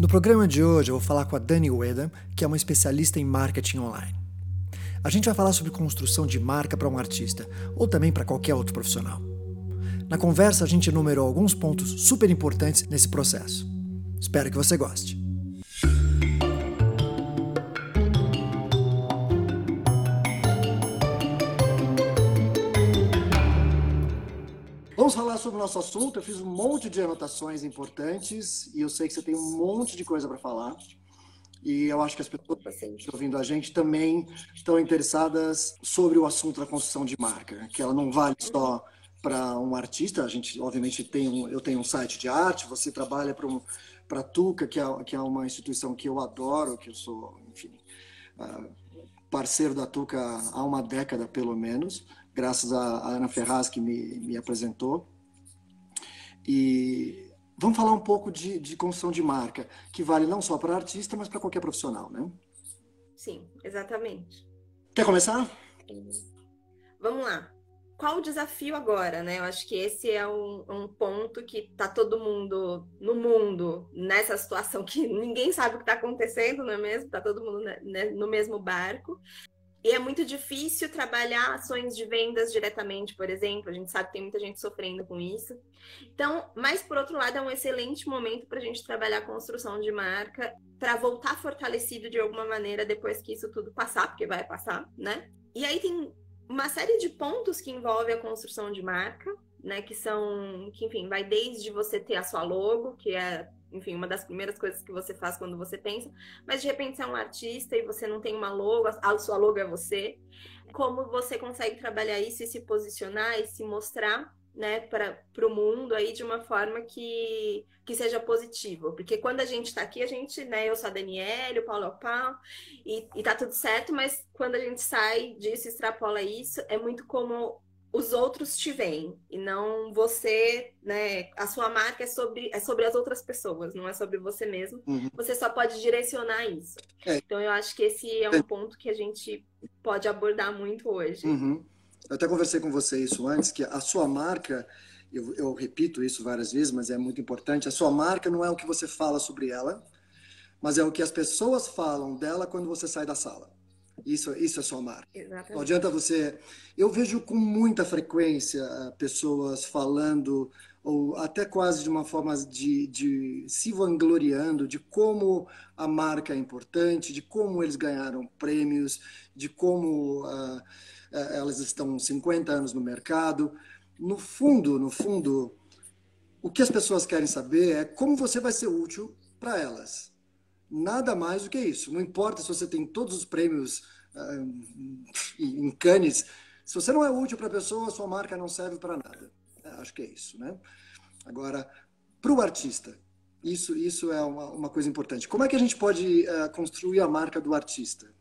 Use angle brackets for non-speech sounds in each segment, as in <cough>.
No programa de hoje eu vou falar com a Dani Ueda, que é uma especialista em marketing online. A gente vai falar sobre construção de marca para um artista, ou também para qualquer outro profissional. Na conversa a gente enumerou alguns pontos super importantes nesse processo. Espero que você goste. Sobre o nosso assunto. Eu fiz um monte de anotações importantes e eu sei que você tem um monte de coisa para falar. E eu acho que as pessoas que estão ouvindo a gente também estão interessadas sobre o assunto da construção de marca, que ela não vale só para um artista. A gente, obviamente, tem um, eu tenho um site de arte, você trabalha para um, para a Tuca, que é, que é uma instituição que eu adoro, que eu sou, enfim, uh, parceiro da Tuca há uma década pelo menos graças a, Ana Ferraz que me, me apresentou. E vamos falar um pouco de, de construção de marca, que vale não só para artista, mas para qualquer profissional, né? Sim, exatamente. Quer começar? Vamos lá. Qual o desafio agora, né? Eu acho que esse é um, um ponto que tá todo mundo no mundo nessa situação que ninguém sabe o que está acontecendo, não é mesmo? Tá todo mundo né, no mesmo barco. E é muito difícil trabalhar ações de vendas diretamente, por exemplo. A gente sabe que tem muita gente sofrendo com isso. Então, mas por outro lado, é um excelente momento para a gente trabalhar a construção de marca, para voltar fortalecido de alguma maneira depois que isso tudo passar, porque vai passar, né? E aí tem uma série de pontos que envolve a construção de marca, né? Que são, que enfim, vai desde você ter a sua logo, que é enfim, uma das primeiras coisas que você faz quando você pensa, mas de repente você é um artista e você não tem uma logo, a sua logo é você. Como você consegue trabalhar isso e se posicionar e se mostrar né, para o mundo aí de uma forma que, que seja positivo. Porque quando a gente está aqui, a gente, né, eu sou a Daniela, o Paulo é o Paulo, e, e tá tudo certo, mas quando a gente sai disso, extrapola isso, é muito como os outros te veem e não você, né? A sua marca é sobre, é sobre as outras pessoas, não é sobre você mesmo. Uhum. Você só pode direcionar isso. É. Então eu acho que esse é um ponto que a gente pode abordar muito hoje. Uhum. Eu até conversei com você isso antes, que a sua marca, eu, eu repito isso várias vezes, mas é muito importante. A sua marca não é o que você fala sobre ela, mas é o que as pessoas falam dela quando você sai da sala. Isso, isso é sua marca. Exatamente. Não adianta você. Eu vejo com muita frequência eh, pessoas falando, ou até quase de uma forma de, de se vangloriando de como a marca é importante, de como eles ganharam prêmios, de como uh, elas estão 50 anos no mercado. No fundo, no fundo, o que as pessoas querem saber é como você vai ser útil para elas. Nada mais do que isso. Não importa se você tem todos os prêmios uh, em Cannes, se você não é útil para a pessoa, sua marca não serve para nada. É, acho que é isso, né? Agora, para o artista, isso, isso é uma, uma, coisa importante. Como é que a gente pode uh, construir a marca do artista?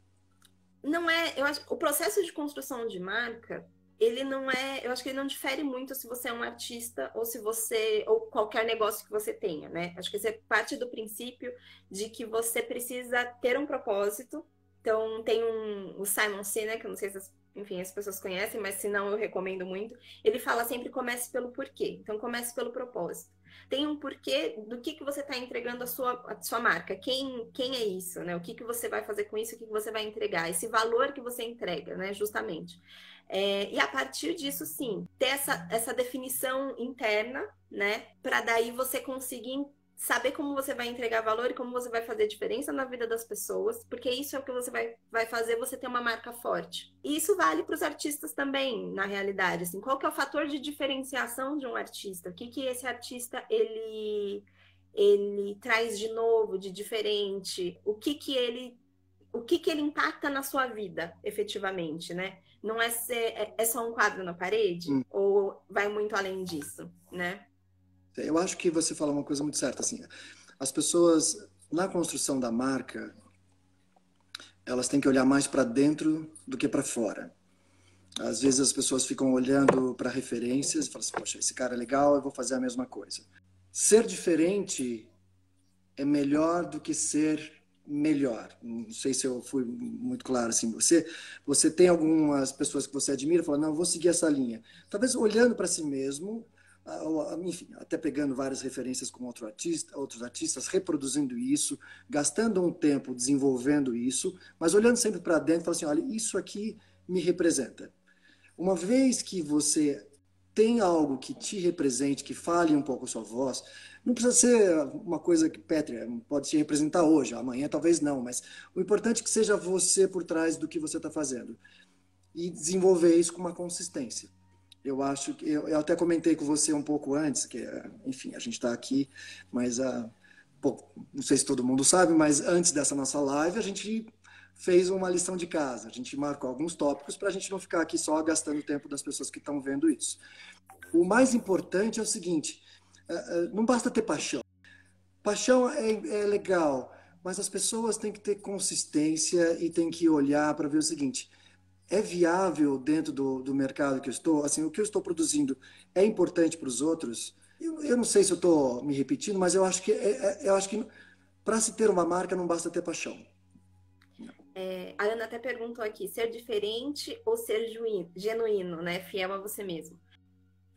Não é, eu acho, o processo de construção de marca ele não é, eu acho que ele não difere muito se você é um artista ou se você ou qualquer negócio que você tenha, né? Acho que você parte do princípio de que você precisa ter um propósito. Então tem um o Simon Sinek, eu não sei se as, enfim, as pessoas conhecem, mas se não eu recomendo muito. Ele fala sempre comece pelo porquê. Então comece pelo propósito tem um porquê do que, que você está entregando a sua, a sua marca. Quem, quem é isso, né? O que, que você vai fazer com isso, o que, que você vai entregar, esse valor que você entrega, né? Justamente. É, e a partir disso, sim, ter essa, essa definição interna, né? Para daí você conseguir saber como você vai entregar valor e como você vai fazer diferença na vida das pessoas, porque isso é o que você vai, vai fazer você ter uma marca forte. E isso vale para os artistas também, na realidade. Assim, qual que é o fator de diferenciação de um artista? O que, que esse artista ele, ele traz de novo, de diferente? O que, que ele o que, que ele impacta na sua vida, efetivamente, né? Não é, ser, é, é só um quadro na parede? Hum. Ou vai muito além disso, né? Eu acho que você fala uma coisa muito certa, assim. As pessoas, na construção da marca, elas têm que olhar mais para dentro do que para fora. Às vezes as pessoas ficam olhando para referências e falam assim, poxa, esse cara é legal, eu vou fazer a mesma coisa. Ser diferente é melhor do que ser melhor. Não sei se eu fui muito claro assim. Você, você tem algumas pessoas que você admira, fala, não, vou seguir essa linha. Talvez olhando para si mesmo, enfim, até pegando várias referências com outro artista, outros artistas, reproduzindo isso, gastando um tempo desenvolvendo isso, mas olhando sempre para dentro falando assim, olha, isso aqui me representa. Uma vez que você tem algo que te represente, que fale um pouco a sua voz, não precisa ser uma coisa que, Petri, pode se representar hoje, amanhã talvez não, mas o importante é que seja você por trás do que você está fazendo. E desenvolver isso com uma consistência. Eu acho que eu, eu, até comentei com você um pouco antes, que enfim, a gente está aqui, mas uh, não sei se todo mundo sabe, mas antes dessa nossa live a gente fez uma lição de casa. A gente marcou alguns tópicos para a gente não ficar aqui só gastando o tempo das pessoas que estão vendo isso. O mais importante é o seguinte: uh, uh, não basta ter paixão. Paixão é, é legal, mas as pessoas têm que ter consistência e têm que olhar para ver o seguinte é viável dentro do, do mercado que eu estou? Assim, o que eu estou produzindo é importante para os outros? Eu, eu, não sei se eu estou me repetindo, mas eu acho que é, é, eu acho que para se ter uma marca não basta ter paixão. É, a Ana até perguntou aqui, ser diferente ou ser genuíno, né? Fiel a você mesmo.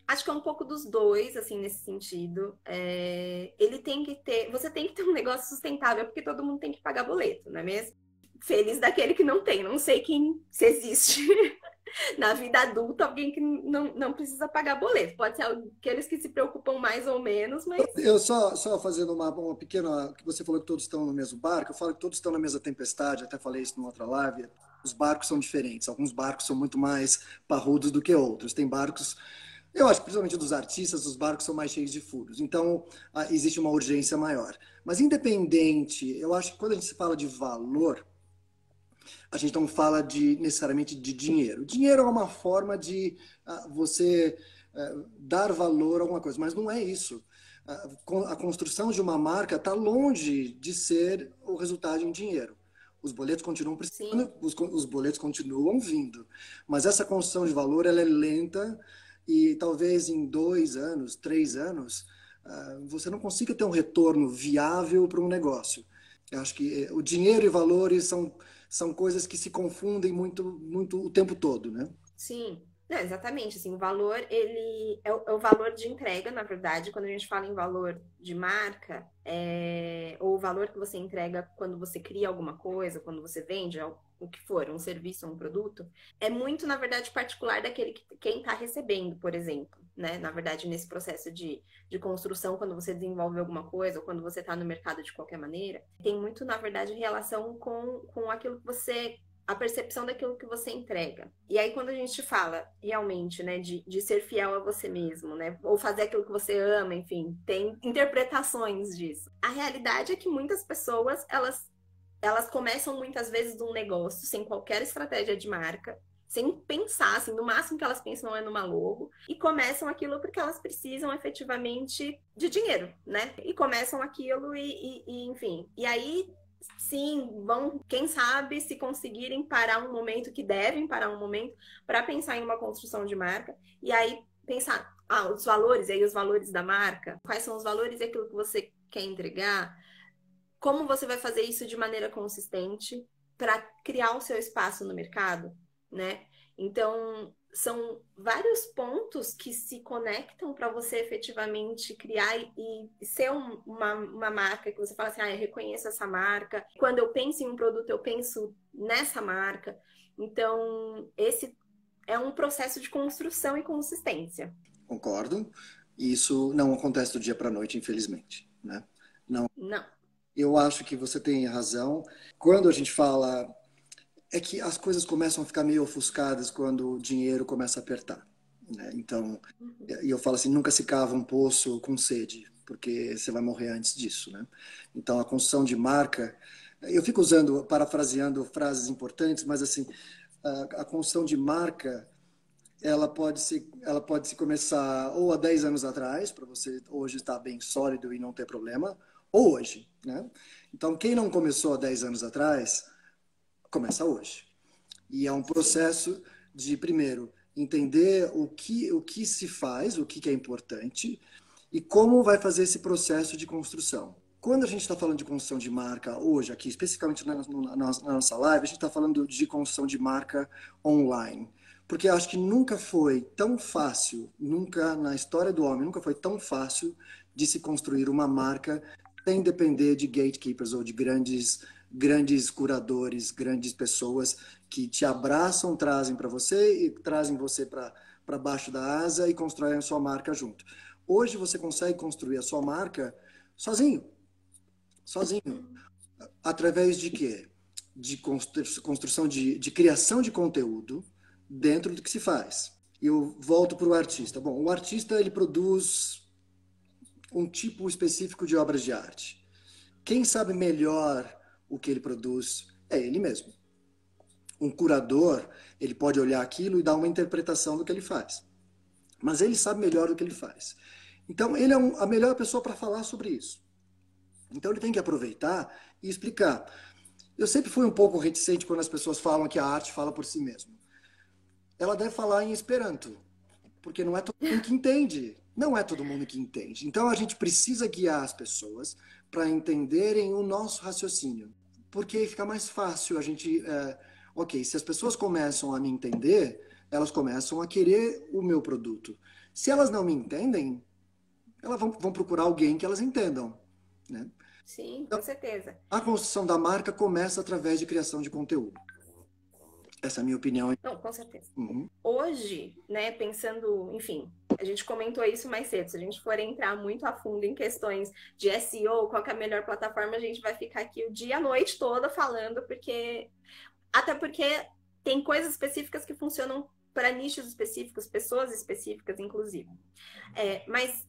Acho que é um pouco dos dois, assim, nesse sentido. É, ele tem que ter, você tem que ter um negócio sustentável, porque todo mundo tem que pagar boleto, não é mesmo? feliz daquele que não tem. Não sei quem se existe <laughs> <laughs> na vida adulta alguém que não, não precisa pagar boleto. Pode ser aqueles que se preocupam mais ou menos, mas. Eu só, só fazendo uma, uma pequena. que você falou que todos estão no mesmo barco, eu falo que todos estão na mesma tempestade, até falei isso numa outra live. Os barcos são diferentes. Alguns barcos são muito mais parrudos do que outros. Tem barcos. Eu acho que principalmente dos artistas, os barcos são mais cheios de furos. Então, existe uma urgência maior. Mas independente, eu acho que quando a gente fala de valor, a gente não fala de necessariamente de dinheiro. Dinheiro é uma forma de uh, você uh, dar valor a alguma coisa, mas não é isso. Uh, a construção de uma marca está longe de ser o resultado em dinheiro. Os boletos continuam precisando, os, os, boletos continuam vindo, mas essa construção de valor ela é lenta e talvez em dois anos, três anos, você não consiga ter um retorno viável para um negócio. Eu acho que eh, o dinheiro e valores são são coisas que se confundem muito, muito o tempo todo, né? Sim, não, exatamente, assim, o valor, ele é o, é o, valor de entrega, na verdade, quando a gente fala em valor de marca, é, ou o valor que você entrega quando você cria alguma coisa, quando você vende o que for, um serviço, um produto, é muito, na verdade, particular daquele que quem está recebendo, por exemplo, né? Na verdade, nesse processo de, de construção, quando você desenvolve alguma coisa, ou quando você está no mercado de qualquer maneira, tem muito, na verdade, relação com, com aquilo que você a percepção daquilo que você entrega. E aí, quando a gente fala realmente, né, de, de ser fiel a você mesmo, né, ou fazer aquilo que você ama, enfim, tem interpretações disso. A realidade é que muitas pessoas, elas, elas começam muitas vezes um negócio sem qualquer estratégia de marca, sem pensar, assim, no máximo que elas pensam é numa logo, e começam aquilo porque elas precisam efetivamente de dinheiro, né? E começam aquilo e, e, e enfim. E aí sim, vão, quem sabe, se conseguirem parar um momento, que devem parar um momento, para pensar em uma construção de marca, e aí pensar, ah, os valores, e aí os valores da marca, quais são os valores e aquilo que você quer entregar, como você vai fazer isso de maneira consistente para criar o seu espaço no mercado, né? Então, são vários pontos que se conectam para você efetivamente criar e, ser um, uma, uma marca que você fala assim, ah, eu reconheço essa marca. Quando eu penso em um produto, eu penso nessa marca. Então, esse é um processo de construção e consistência. Concordo. Isso não acontece do dia para a noite, infelizmente, né? Não. Não. Eu acho que você tem razão. Quando a gente fala é que as coisas começam a ficar meio ofuscadas quando o dinheiro começa a apertar. Né? Então, e eu falo assim, nunca se cava um poço com sede, porque você vai morrer antes disso. Né? Então, a construção de marca, eu fico usando, parafraseando frases importantes, mas assim, a, construção de marca, ela pode se, ela pode se começar ou há 10 anos atrás, para você hoje estar bem sólido e não ter problema, ou hoje. Né? Então, quem não começou há 10 anos atrás começa hoje. E é um processo de, primeiro, entender o que, o que se faz, o que, que é importante e como vai fazer esse processo de construção. Quando a gente está falando de construção de marca hoje, aqui, especificamente na, na, na nossa live, a gente está falando de construção de marca online. porque acho que nunca foi tão fácil, nunca na história do homem, nunca foi tão fácil de se construir uma marca sem depender de gatekeepers ou de grandes grandes curadores, grandes pessoas que te abraçam, trazem para você e trazem você para baixo da asa e constroem a sua marca junto. Hoje você consegue construir a sua marca sozinho. Sozinho. Através de quê? De construção de, de criação de conteúdo dentro do que se faz. Eu volto para o artista. Bom, o artista ele produz um tipo específico de obras de arte. Quem sabe melhor o que ele produz é ele mesmo. Um curador, ele pode olhar aquilo e dar uma interpretação do que ele faz. Mas ele sabe melhor do que ele faz. Então, ele é um, a melhor pessoa para falar sobre isso. Então, ele tem que aproveitar e explicar. Eu sempre fui um pouco reticente quando as pessoas falam que a arte fala por si mesma. Ela deve falar em Esperanto, porque não é todo mundo que entende. Não é todo mundo que entende. Então, a gente precisa guiar as pessoas para entenderem o nosso raciocínio. Porque fica mais fácil a gente. É, ok, se as pessoas começam a me entender, elas começam a querer o meu produto. Se elas não me entendem, elas vão, vão procurar alguém que elas entendam. Né? Sim, então, com certeza. A construção da marca começa através de criação de conteúdo. Essa é a minha opinião. Não, com certeza. Uhum. Hoje, né, pensando, enfim, a gente comentou isso mais cedo. Se a gente for entrar muito a fundo em questões de SEO, qual é a melhor plataforma, a gente vai ficar aqui o dia, a noite toda falando, porque. Até porque tem coisas específicas que funcionam para nichos específicos, pessoas específicas, inclusive. É, mas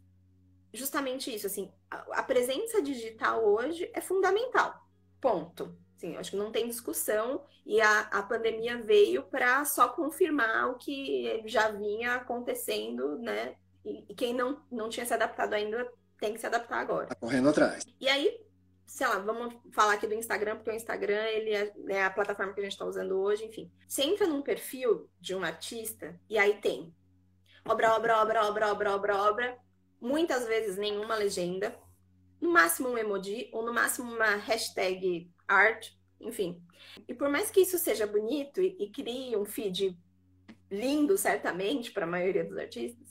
justamente isso, assim, a, a presença digital hoje é fundamental. Ponto. Sim, acho que não tem discussão e a, a pandemia veio para só confirmar o que já vinha acontecendo, né? E, e, quem não, não tinha se adaptado ainda tem que se adaptar agora. Tá correndo atrás. E aí, sei lá, vamos falar aqui do Instagram, porque o Instagram ele é, é a plataforma que a gente está usando hoje, enfim. Você entra num perfil de um artista e aí tem obra, obra, obra, obra, obra, obra, obra, muitas vezes nenhuma legenda, no máximo um emoji, ou no máximo uma hashtag art, enfim. E por mais que isso seja bonito e, e crie um feed lindo, certamente, para a maioria dos artistas,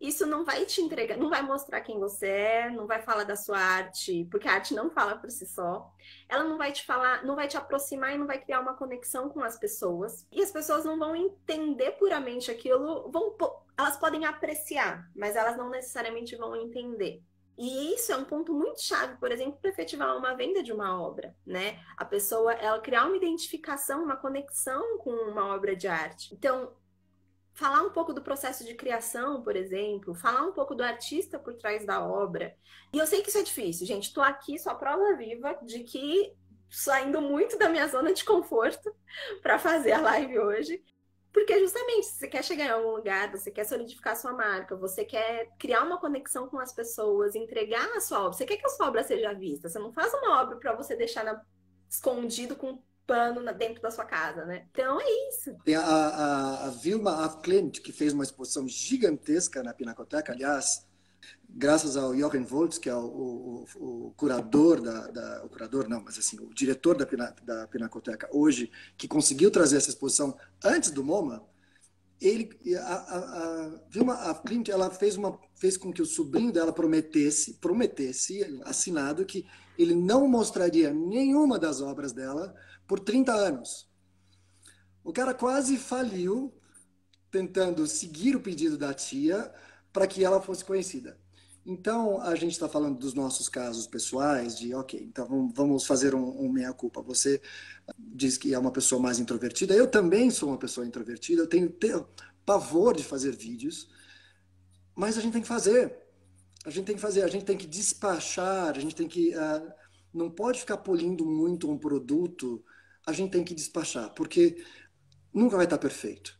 isso não vai te entregar, não vai mostrar quem você é, não vai falar da sua arte, porque a arte não fala por si só. Ela não vai te falar, não vai te aproximar e não vai criar uma conexão com as pessoas. E as pessoas não vão entender puramente aquilo, vão, elas podem apreciar, mas elas não necessariamente vão entender. E isso é um ponto muito chave, por exemplo, para efetivar uma venda de uma obra, né? A pessoa, ela criar uma identificação, uma conexão com uma obra de arte. Então, falar um pouco do processo de criação, por exemplo, falar um pouco do artista por trás da obra. E eu sei que isso é difícil, gente. Estou aqui só prova viva de que saindo muito da minha zona de conforto <laughs> para fazer a live hoje. Porque justamente, se você quer chegar em algum lugar, você quer solidificar sua marca, você quer criar uma conexão com as pessoas, entregar a sua obra, você quer que a sua obra seja vista. Você não faz uma obra para você deixar na... escondido com pano dentro da sua casa, né? Então é isso. Tem a, a, a Vilma Af Klint, que fez uma exposição gigantesca na Pinacoteca, aliás, graças ao Jochen Voltz, que é o, o, o curador da, da, o curador não, mas assim, o diretor da, da Pinacoteca hoje, que conseguiu trazer essa exposição antes do MoMA, ele, a, a, a Vilma a Clint, ela fez uma fez com que o sobrinho dela prometesse, prometesse, assinado que ele não mostraria nenhuma das obras dela por 30 anos. O cara quase faliu tentando seguir o pedido da tia para que ela fosse conhecida. Então, a gente está falando dos nossos casos pessoais, de, ok, então vamos fazer um, um meia-culpa. Você diz que é uma pessoa mais introvertida, eu também sou uma pessoa introvertida, eu tenho, pavor de fazer vídeos, mas a gente tem que fazer. A gente tem que fazer, a gente tem que despachar, a gente tem que. Uh, não pode ficar polindo muito um produto, a gente tem que despachar, porque nunca vai estar perfeito.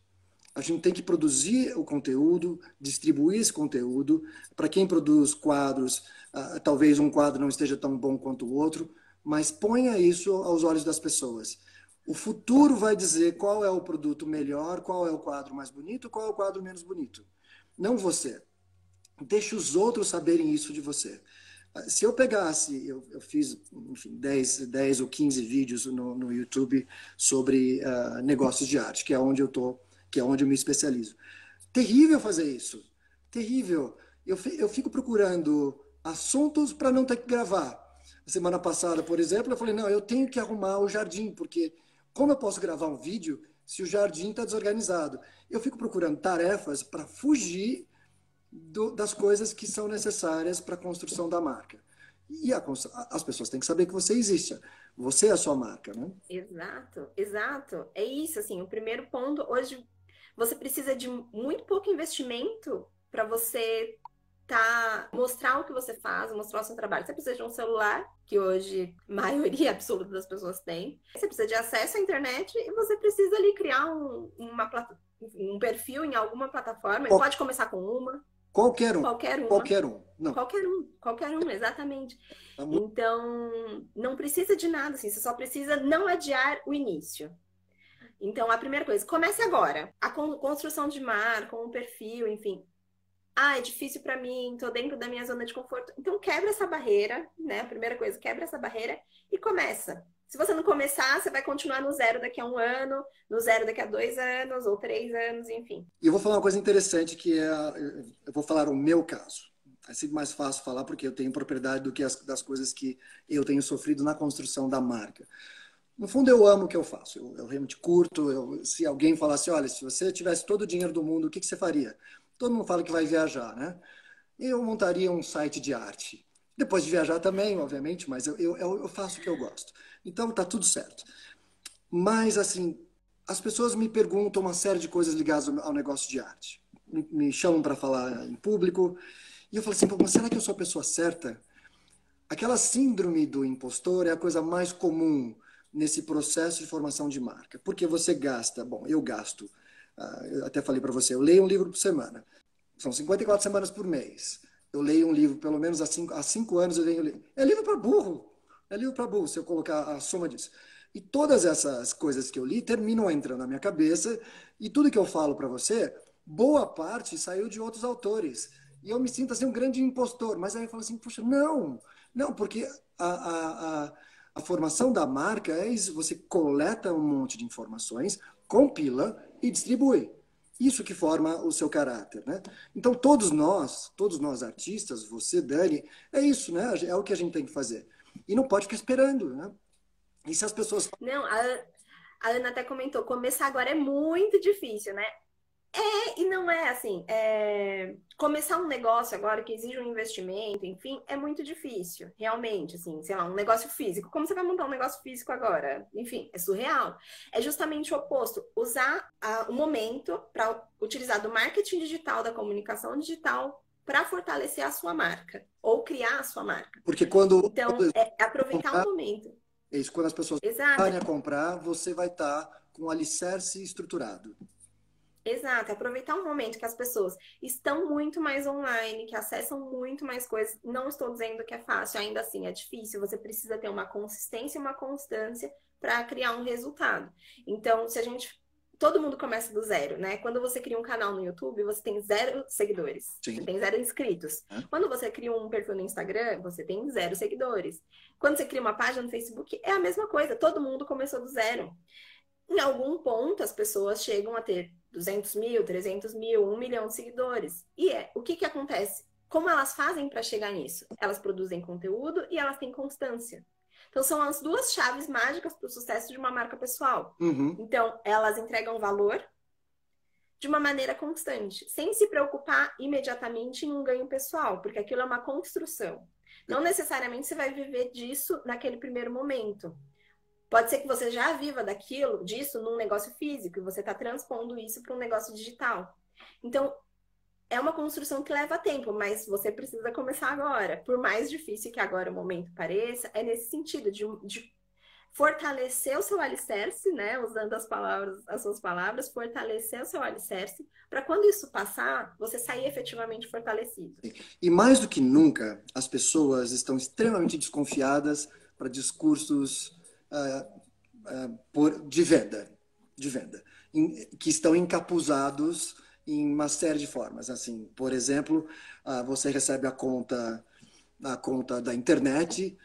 A gente tem que produzir o conteúdo, distribuir esse conteúdo. Para quem produz quadros, uh, talvez um quadro não esteja tão bom quanto o outro, mas ponha isso aos olhos das pessoas. O futuro vai dizer qual é o produto melhor, qual é o quadro mais bonito, qual é o quadro menos bonito. Não você. Deixe os outros saberem isso de você. Ah, se eu pegasse, eu, eu fiz, enfim, 10, 10 ou 15 vídeos no, no YouTube sobre uh, negócios de arte, que é onde eu estou que é onde eu me especializo. Terrível fazer isso. Terrível. Eu, eu fico procurando assuntos para não ter que gravar. Semana passada, por exemplo, eu falei: não, eu tenho que arrumar o jardim, porque como eu posso gravar um vídeo se o jardim está desorganizado? Eu fico procurando tarefas para fugir do, das coisas que são necessárias para a construção da marca. E a, as pessoas têm que saber que você existe. Você é a sua marca, né? Exato, exato. É isso, assim, o primeiro ponto, hoje você precisa de muito pouco investimento para você tá, mostrar o que você faz, mostrar o seu trabalho. Você precisa de um celular, que hoje a maioria <laughs> absoluta das pessoas tem. Você precisa de acesso à internet e você precisa ali criar um, uma, um perfil em alguma plataforma. Qual... Pode começar com uma. Qualquer um. Qualquer um. Qualquer um. Não. Qualquer um. Qualquer um, exatamente. Tá então, não precisa de nada, assim. Você só precisa não adiar o início. Então, a primeira coisa, comece agora. A construção de marca, um perfil, enfim, ah, é difícil para mim, tô dentro da minha zona de conforto. Então quebra essa barreira, né? A primeira coisa, quebra essa barreira e começa. Se você não começar, você vai continuar no zero daqui a um ano, no zero daqui a dois anos ou três anos, enfim. E eu vou falar uma coisa interessante que é, eu vou falar o meu caso. É sempre mais fácil falar porque eu tenho propriedade do que as, das coisas que eu tenho sofrido na construção da marca. No fundo, eu amo o que eu faço. Eu, eu realmente curto. Eu, se alguém falasse, olha, se você tivesse todo o dinheiro do mundo, o que, que você faria? Todo mundo fala que vai viajar, né? Eu montaria um site de arte. Depois de viajar também, obviamente, mas eu, eu, eu faço o que eu gosto. Então tá tudo certo. Mas, assim, as pessoas me perguntam uma série de coisas ligadas ao negócio de arte. Me, chamam para falar em público. E eu falo assim, mas será que eu sou a pessoa certa? Aquela síndrome do impostor é a coisa mais comum nesse processo de formação de marca. Porque você gasta, bom, eu gasto ah, eu até falei para você, eu leio um livro por semana. São 54 semanas por mês. Eu leio um livro, pelo menos há cinco, há cinco anos eu leio. É livro para burro. É livro para burro, se eu colocar a soma disso. E todas essas coisas que eu li terminam entrando na minha cabeça. E tudo que eu falo para você, boa parte saiu de outros autores. E eu me sinto assim um grande impostor. Mas aí eu falo assim, puxa, não. Não, porque a, a, a, a formação da marca é isso. Você coleta um monte de informações, compila e distribui. Isso que forma o seu caráter, né? Então todos nós, todos nós artistas, você, Dani, é isso, né? É o que a gente tem que fazer. E não pode ficar esperando, né? E se as pessoas Não, a, a Ana até comentou, começar agora é muito difícil, né? É e não é assim. É... Começar um negócio agora que exige um investimento, enfim, é muito difícil, realmente. Assim, sei lá, um negócio físico. Como você vai montar um negócio físico agora? Enfim, é surreal. É justamente o oposto. Usar a, o momento para utilizar do marketing digital, da comunicação digital, para fortalecer a sua marca ou criar a sua marca. Porque quando. Então, é aproveitar o momento. Isso, quando as pessoas forem a comprar, você vai estar tá com o alicerce estruturado. Exato, aproveitar um momento que as pessoas estão muito mais online, que acessam muito mais coisas. Não estou dizendo que é fácil, ainda assim é difícil. Você precisa ter uma consistência e uma constância para criar um resultado. Então, se a gente. Todo mundo começa do zero, né? Quando você cria um canal no YouTube, você tem zero seguidores. Sim. Você tem zero inscritos. É. Quando você cria um perfil no Instagram, você tem zero seguidores. Quando você cria uma página no Facebook, é a mesma coisa. Todo mundo começou do zero. Em algum ponto, as pessoas chegam a ter 200 mil, 300 mil, 1 milhão de seguidores. E é, o que, que acontece? Como elas fazem para chegar nisso? Elas produzem conteúdo e elas têm constância. Então, são as duas chaves mágicas para o sucesso de uma marca pessoal. Uhum. Então, elas entregam valor de uma maneira constante, sem se preocupar imediatamente em um ganho pessoal, porque aquilo é uma construção. Não necessariamente você vai viver disso naquele primeiro momento. Pode ser que você já viva daquilo, disso, num negócio físico, e você está transpondo isso para um negócio digital. Então, é uma construção que leva tempo, mas você precisa começar agora. Por mais difícil que agora o momento pareça, é nesse sentido de, de fortalecer o seu alicerce, né? Usando as palavras, as suas palavras, fortalecer o seu alicerce, para quando isso passar, você sair efetivamente fortalecido. E mais do que nunca, as pessoas estão extremamente desconfiadas para discursos uh, por, de venda, de venda, em, que estão encapuzados em uma série de formas. Assim, por exemplo, uh, você recebe a conta, a conta da internet,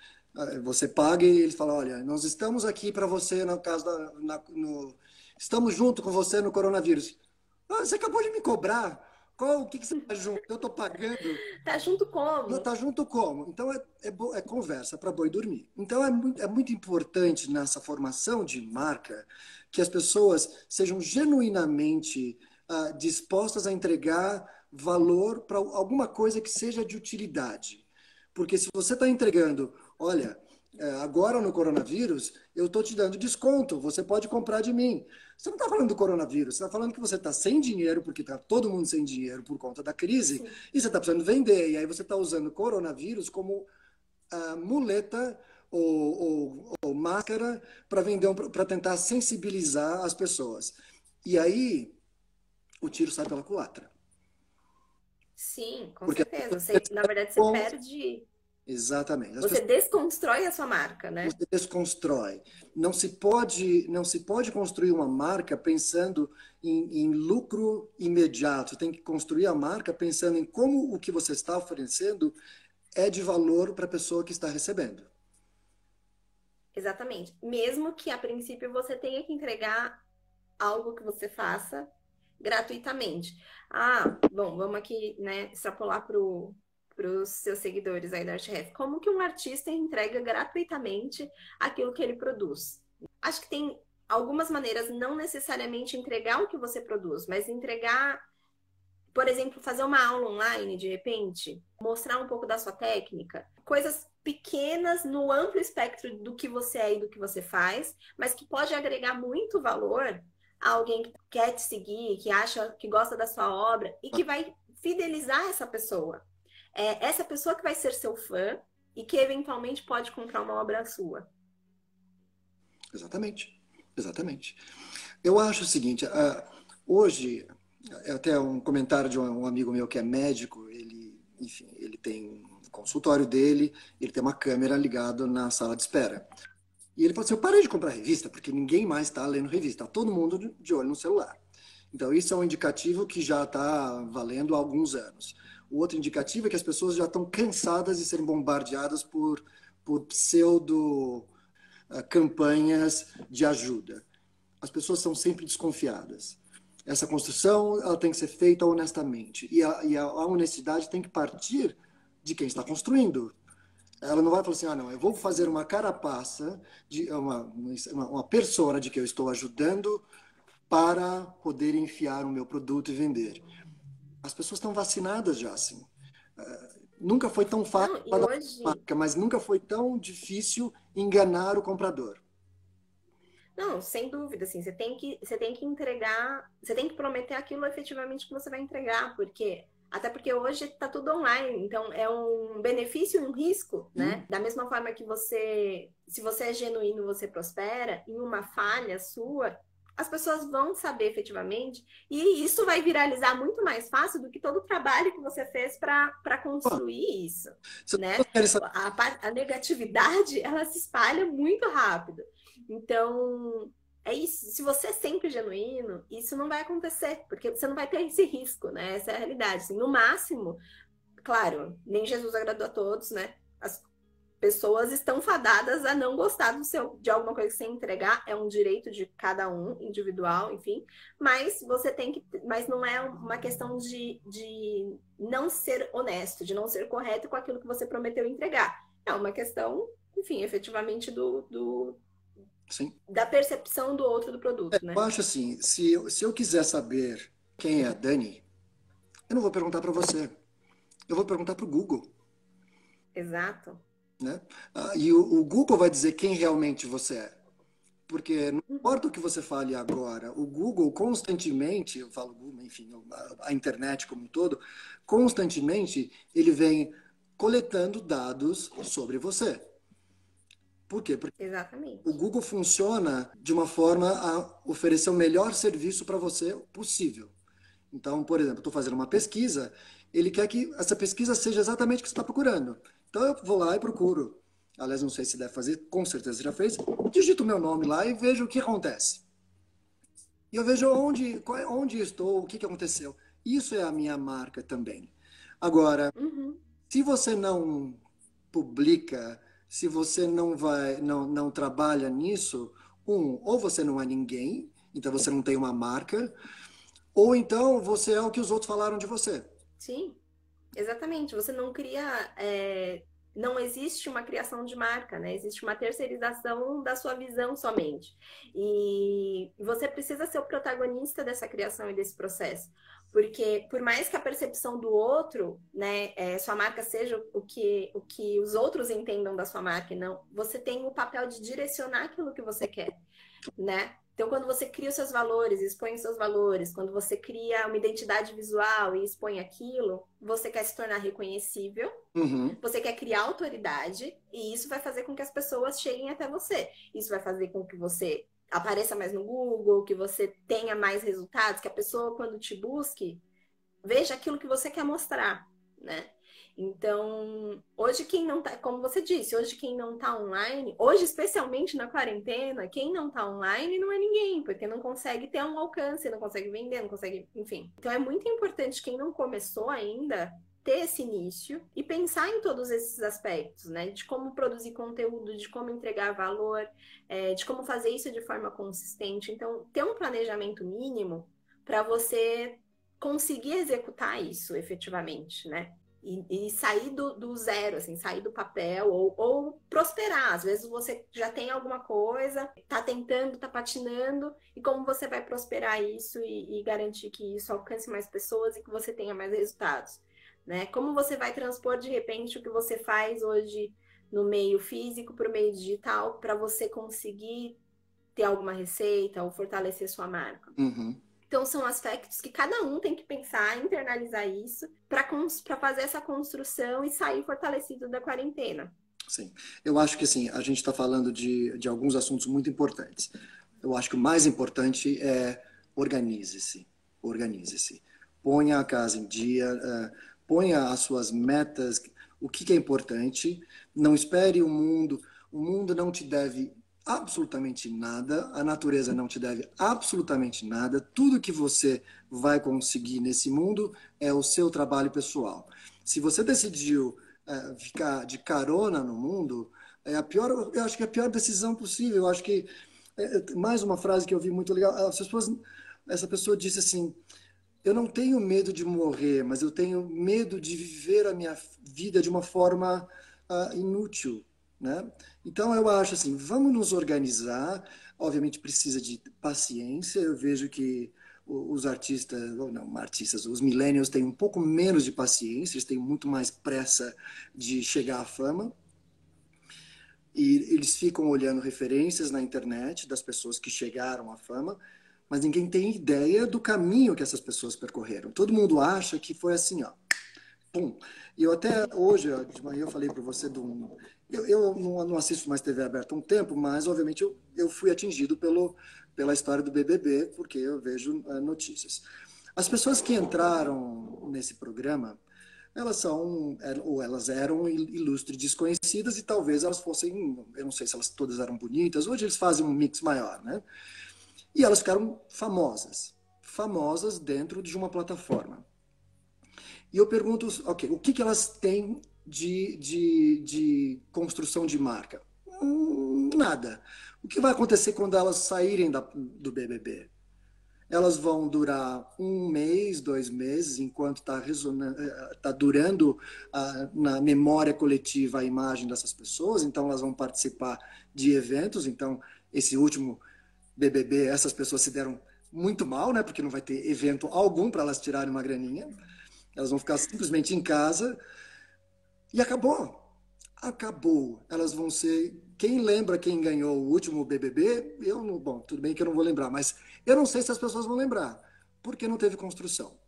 você paga e ele fala, olha, nós estamos aqui para você no caso da, na, no, estamos junto com você no coronavírus. Ah, você acabou de me cobrar. Qual, o que, que você está junto? Eu estou pagando. Tá junto como? Tá junto como? Então é, é, é conversa para boi dormir. Então é muito, é muito importante nessa formação de marca que as pessoas sejam genuinamente uh, dispostas a entregar valor para alguma coisa que seja de utilidade. Porque se você está entregando, olha, é, agora no coronavírus, eu estou te dando desconto, você pode comprar de mim. Você não está falando do coronavírus, você está falando que você está sem dinheiro, porque está todo mundo sem dinheiro por conta da crise, Sim. e você está precisando vender. E aí você está usando o coronavírus como uh, muleta ou, ou, ou máscara para vender, um, para tentar sensibilizar as pessoas. E aí o tiro sai pela culatra. Sim, com porque certeza. Você, na verdade, você perde Exatamente. As você pessoas... desconstrói a sua marca, né? Você desconstrói. Não se pode, não se pode construir uma marca pensando em, em lucro imediato. Você tem que construir a marca pensando em como o que você está oferecendo é de valor para a pessoa que está recebendo. Exatamente. Mesmo que a princípio você tenha que entregar algo que você faça gratuitamente. Ah, bom, vamos aqui, né, extrapolar para o para os seus seguidores aí da ArtRef, como que um artista entrega gratuitamente aquilo que ele produz? Acho que tem algumas maneiras, não necessariamente entregar o que você produz, mas entregar, por exemplo, fazer uma aula online de repente, mostrar um pouco da sua técnica, coisas pequenas no amplo espectro do que você é e do que você faz, mas que pode agregar muito valor a alguém que quer te seguir, que acha que gosta da sua obra e que vai fidelizar essa pessoa é essa pessoa que vai ser seu fã e que eventualmente pode comprar uma obra sua. Exatamente, exatamente. Eu acho o seguinte, uh, hoje, é até um comentário de um, um amigo meu que é médico, ele, enfim, ele tem um consultório dele, ele tem uma câmera ligada na sala de espera. E ele falou assim, eu parei de comprar revista, porque ninguém mais está lendo revista, está todo mundo de olho no celular. Então, isso é um indicativo que já está valendo há alguns anos. O outro indicativo é que as pessoas já estão cansadas de serem bombardeadas por, por pseudo uh, campanhas de ajuda. As pessoas são sempre desconfiadas. Essa construção ela tem que ser feita honestamente. E a, e a, honestidade tem que partir de quem está construindo. Ela não vai falar assim, ah, não, eu vou fazer uma carapaça, de uma, uma, uma persona de que eu estou ajudando para poder enfiar o meu produto e vender. As pessoas estão vacinadas já, assim. Uh, nunca foi tão fácil Não, hoje... marca, mas nunca foi tão difícil enganar o comprador. Não, sem dúvida, assim, você tem que, você tem que entregar, você tem que prometer aquilo efetivamente que você vai entregar, porque até porque hoje está tudo online, então é um benefício e um risco, né? Hum. Da mesma forma que você, se você é genuíno, você prospera, em uma falha sua, as pessoas vão saber efetivamente, e isso vai viralizar muito mais fácil do que todo o trabalho que você fez para construir isso. Né? A, a, negatividade ela se espalha muito rápido. Então, é isso. Se você é sempre genuíno, isso não vai acontecer, porque você não vai ter esse risco, né? Essa é a realidade. Assim, no máximo, claro, nem Jesus agradou a todos, né? As, pessoas estão fadadas a não gostar do seu, de alguma coisa que você entregar, é um direito de cada um, individual, enfim, mas você tem que, mas não é uma questão de, de não ser honesto, de não ser correto com aquilo que você prometeu entregar. É uma questão, enfim, efetivamente do, do Sim. da percepção do outro do produto, é, né? Eu acho assim, se eu, se eu quiser saber quem é a Dani, eu não vou perguntar para você. Eu vou perguntar para o Google. Exato. Né? Ah, e o, o, Google vai dizer quem realmente você é. Porque não importa o que você fale agora, o Google constantemente, eu falo Google, enfim, a, a internet como um todo, constantemente ele vem coletando dados sobre você. Por quê? Porque Exatamente. o Google funciona de uma forma a oferecer o melhor serviço para você possível. Então, por exemplo, estou fazendo uma pesquisa, ele quer que essa pesquisa seja exatamente o que você está procurando. Então eu vou lá e procuro. Aliás, não sei se deve fazer, com certeza já fez. Digito o meu nome lá e vejo o que acontece. E eu vejo onde, é, onde estou, o que, que aconteceu. Isso é a minha marca também. Agora, uhum. se você não publica, se você não vai, não, não trabalha nisso, um, ou você não é ninguém, então você não tem uma marca, ou então você é o que os outros falaram de você. Sim, exatamente. Você não cria. É... Não existe uma criação de marca, né? Existe uma terceirização da sua visão somente. E você precisa ser o protagonista dessa criação e desse processo. Porque por mais que a percepção do outro, né, é, sua marca seja o que, o que os outros entendam da sua marca não, você tem o papel de direcionar aquilo que você quer, né? Então, quando você cria os seus valores, expõe os seus valores, quando você cria uma identidade visual e expõe aquilo, você quer se tornar reconhecível, uhum. você quer criar autoridade, e isso vai fazer com que as pessoas cheguem até você. Isso vai fazer com que você apareça mais no Google, que você tenha mais resultados, que a pessoa, quando te busque, veja aquilo que você quer mostrar, né? Então, hoje quem não tá, como você disse, hoje quem não tá online, hoje especialmente na quarentena, quem não tá online não é ninguém, porque não consegue ter um alcance, não consegue vender, não consegue, enfim. Então é muito importante quem não começou ainda ter esse início e pensar em todos esses aspectos, né? De como produzir conteúdo, de como entregar valor, é, de como fazer isso de forma consistente. Então, ter um planejamento mínimo para você conseguir executar isso efetivamente, né? E, e sair do, do, zero, assim, sair do papel ou, ou, prosperar. Às vezes você já tem alguma coisa, tá tentando, tá patinando, e como você vai prosperar isso e, e garantir que isso alcance mais pessoas e que você tenha mais resultados né? Como você vai transpor de repente o que você faz hoje no meio físico para o meio digital para você conseguir ter alguma receita ou fortalecer sua marca? Uhum. Então, são aspectos que cada um tem que pensar, internalizar isso, para fazer essa construção e sair fortalecido da quarentena. Sim, eu acho que assim, a gente está falando de, de alguns assuntos muito importantes. Eu acho que o mais importante é organize-se, organize-se. Ponha a casa em dia, uh, ponha as suas metas, o que, que é importante, não espere o mundo, o mundo não te deve absolutamente nada, a natureza não te deve absolutamente nada, tudo que você vai conseguir nesse mundo é o seu trabalho pessoal. Se você decidiu é, ficar de carona no mundo, é a pior, eu acho que é a pior decisão possível. Eu acho que é, mais uma frase que eu vi muito legal. As pessoas, essa pessoa disse assim: eu não tenho medo de morrer, mas eu tenho medo de viver a minha vida de uma forma uh, inútil, né? Então eu acho assim, vamos nos organizar. Obviamente precisa de paciência. Eu vejo que os artistas, ou não, artistas, os millennials têm um pouco menos de paciência, eles têm muito mais pressa de chegar à fama. E eles ficam olhando referências na internet das pessoas que chegaram à fama mas ninguém tem ideia do caminho que essas pessoas percorreram. Todo mundo acha que foi assim, ó, pum. E eu até hoje, de manhã, eu falei para você de um. Eu, eu não, não, assisto mais TV aberta há um tempo, mas obviamente eu, eu fui atingido pelo, pela história do BBB, porque eu vejo uh, notícias. As pessoas que entraram nesse programa, elas são, é, ou elas eram ilustres desconhecidas e talvez elas fossem, eu não sei se elas todas eram bonitas, hoje eles fazem um mix maior, né? E elas ficaram famosas, famosas dentro de uma plataforma. E eu pergunto, ok, o que, que elas têm de, de, de construção de marca? Hum, nada. O que vai acontecer quando elas saírem da, do BBB? Elas vão durar um mês, dois meses, enquanto está eh, tá durando a, na memória coletiva a imagem dessas pessoas. Então, elas vão participar de eventos. Então, esse último BBB, essas pessoas se deram muito mal, né? Porque não vai ter evento algum para elas tirarem uma graninha. Elas vão ficar simplesmente em casa. E acabou. Acabou. Elas vão ser. Quem lembra quem ganhou o último BBB? Eu não. Bom, tudo bem que eu não vou lembrar, mas eu não sei se as pessoas vão lembrar, porque não teve construção.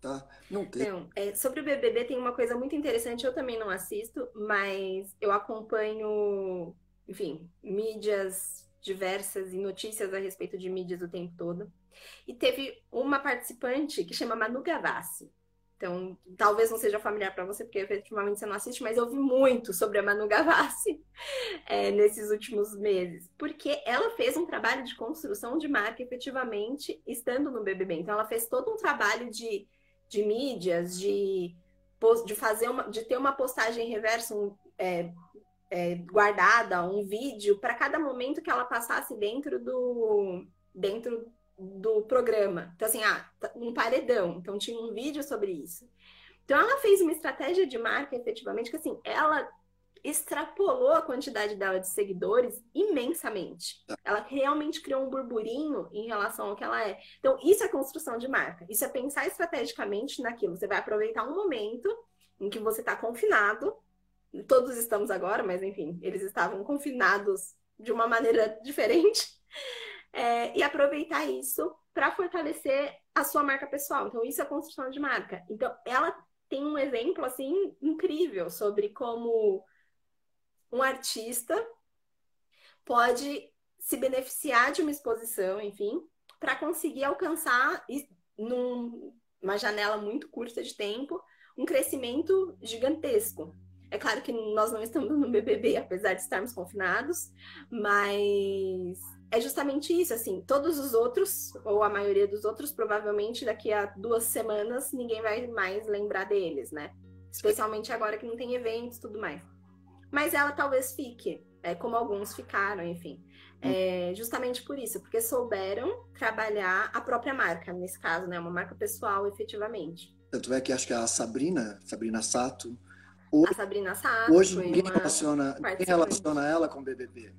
Tá? Não teve. Não, é, sobre o BBB tem uma coisa muito interessante. Eu também não assisto, mas eu acompanho, enfim, mídias diversas e notícias a respeito de mídias o tempo todo. E teve uma participante que chama Manu Gavassi. Então, talvez não seja familiar para você, porque efetivamente você não assiste, mas eu vi muito sobre a Manu Gavassi é, <laughs> nesses últimos meses. Porque ela fez um trabalho de construção de marca efetivamente estando no BBB. Então, ela fez todo um trabalho de, de mídias, de, de fazer uma, de ter uma postagem reversa, um, é, é, guardada um vídeo para cada momento que ela passasse dentro do dentro do programa. Então, assim, ah, tá, um paredão. Então, tinha um vídeo sobre isso. Então, ela fez uma estratégia de marca, efetivamente, que, assim, ela extrapolou a quantidade dela de seguidores imensamente. Ela realmente criou um burburinho em relação ao que ela é. Então, isso é construção de marca. Isso é pensar estrategicamente naquilo. Você vai aproveitar um momento em que você está confinado. Todos estamos agora, mas enfim, eles estavam confinados de uma maneira <laughs> diferente. É, e aproveitar isso para fortalecer a sua marca pessoal. Então, isso é construção de marca. Então, ela tem um exemplo assim incrível sobre como um artista pode se beneficiar de uma exposição, enfim, para conseguir alcançar numa janela muito curta de tempo um crescimento gigantesco. É claro que nós não estamos no BBB, apesar de estarmos confinados, mas é justamente isso, assim, todos os outros, ou a maioria dos outros, provavelmente daqui a duas semanas ninguém vai mais lembrar deles, né? Especialmente agora que não tem eventos e tudo mais mas ela talvez fique, é, como alguns ficaram, enfim. É, justamente por isso, porque souberam trabalhar a própria marca, nesse caso, né? Uma marca pessoal, efetivamente. Tanto é que acho que a Sabrina, Sabrina Sato, hoje, a Sabrina Sato hoje ninguém relaciona, ninguém relaciona ela com o BBB.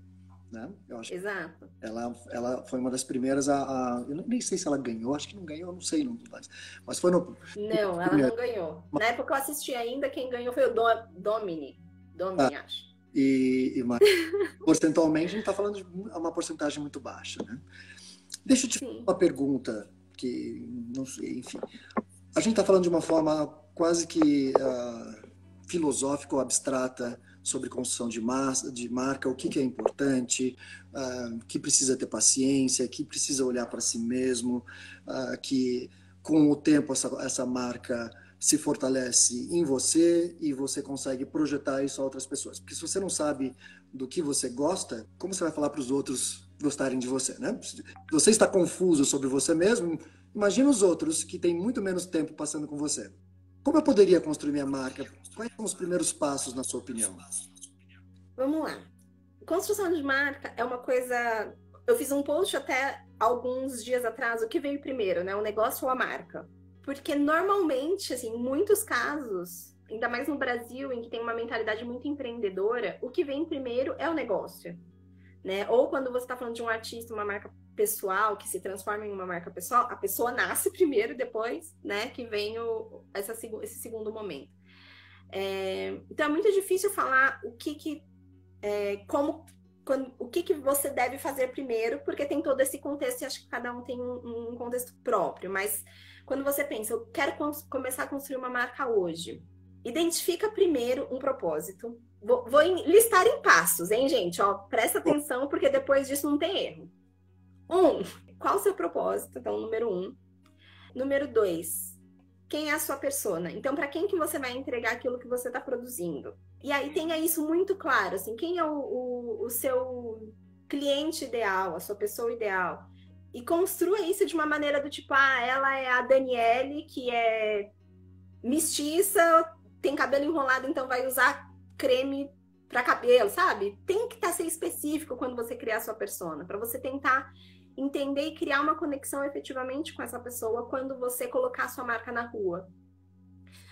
Né? Eu acho Exato. Ela, ela foi uma das primeiras a, a, Eu nem sei se ela ganhou, acho que não ganhou, não sei, não, mas, mas foi no. Não, ela não ganhou. Na época eu assisti ainda, quem ganhou foi o Domini. Domini, ah, acho. E, e mas, <laughs> porcentualmente a gente está falando de uma porcentagem muito baixa, né? Deixa eu te fazer uma pergunta que não sei, enfim. A gente está falando de uma forma quase que uh, filosófica ou abstrata sobre construção de, massa, de marca, o que, que é importante, uh, que precisa ter paciência, que precisa olhar para si mesmo, uh, que com o tempo essa, essa marca se fortalece em você e você consegue projetar isso a outras pessoas. Porque se você não sabe do que você gosta, como você vai falar para os outros gostarem de você, né? Se você está confuso sobre você mesmo, imagina os outros que têm muito menos tempo passando com você. Como eu poderia construir minha marca? Quais são os primeiros passos, na sua opinião? Vamos lá. Construção de marca é uma coisa. Eu fiz um post até alguns dias atrás. O que veio primeiro, né? O negócio ou a marca? Porque normalmente, assim, em muitos casos, ainda mais no Brasil, em que tem uma mentalidade muito empreendedora, o que vem primeiro é o negócio. Né? Ou quando você está falando de um artista, uma marca pessoal que se transforma em uma marca pessoal, a pessoa nasce primeiro, depois, né, que vem o, essa, esse segundo momento. É, então é muito difícil falar o que que, é, como, quando, o que que você deve fazer primeiro, porque tem todo esse contexto e acho que cada um tem um, um contexto próprio, mas quando você pensa, eu quero começar a construir uma marca hoje, identifica primeiro um propósito. Vou, vou listar em passos, hein, gente? Ó, presta atenção, porque depois disso não tem erro. Um, qual o seu propósito? Então, número um. Número dois, quem é a sua persona? Então, para quem que você vai entregar aquilo que você está produzindo? E aí tenha isso muito claro, assim, quem é o, o, o seu cliente ideal, a sua pessoa ideal? e construa isso de uma maneira do tipo, ah, ela é a Daniele, que é mestiça, tem cabelo enrolado, então vai usar creme para cabelo, sabe? Tem que tá, ser específico quando você criar sua persona, para você tentar entender e criar uma conexão efetivamente com essa pessoa quando você colocar sua marca na rua.